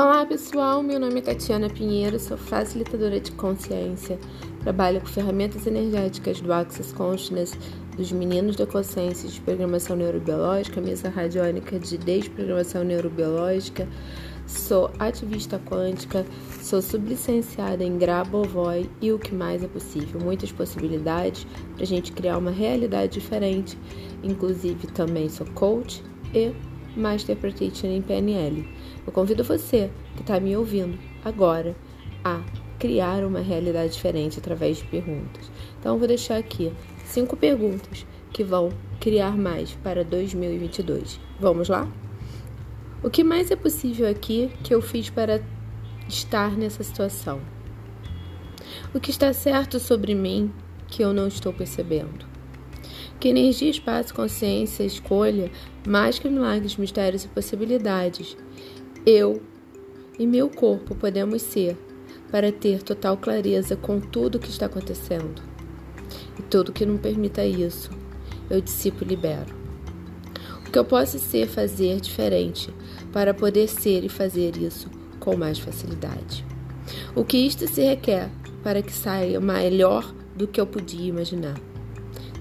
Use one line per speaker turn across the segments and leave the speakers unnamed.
Olá pessoal, meu nome é Tatiana Pinheiro, sou facilitadora de consciência, trabalho com ferramentas energéticas do Access Consciousness, dos meninos da consciência de programação neurobiológica, mesa radiônica de desprogramação neurobiológica, sou ativista quântica, sou sublicenciada em Grabovoi e o que mais é possível, muitas possibilidades para a gente criar uma realidade diferente, inclusive também sou coach e Master Practitioner em PNL. Eu convido você que está me ouvindo agora a criar uma realidade diferente através de perguntas. Então, eu vou deixar aqui cinco perguntas que vão criar mais para 2022. Vamos lá? O que mais é possível aqui que eu fiz para estar nessa situação? O que está certo sobre mim que eu não estou percebendo? Que energia, espaço, consciência, escolha, mais que milagres, mistérios e possibilidades, eu e meu corpo podemos ser para ter total clareza com tudo o que está acontecendo. E tudo que não permita isso, eu dissipo e libero. O que eu posso ser fazer diferente para poder ser e fazer isso com mais facilidade. O que isto se requer para que saia melhor do que eu podia imaginar.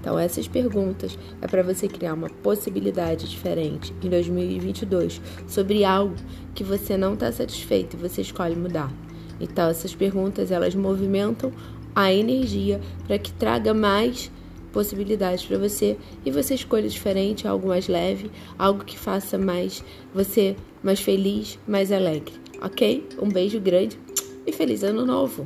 Então, essas perguntas é para você criar uma possibilidade diferente em 2022 sobre algo que você não está satisfeito e você escolhe mudar. Então, essas perguntas elas movimentam a energia para que traga mais possibilidades para você e você escolha diferente, algo mais leve, algo que faça mais você mais feliz, mais alegre, ok? Um beijo grande e feliz ano novo!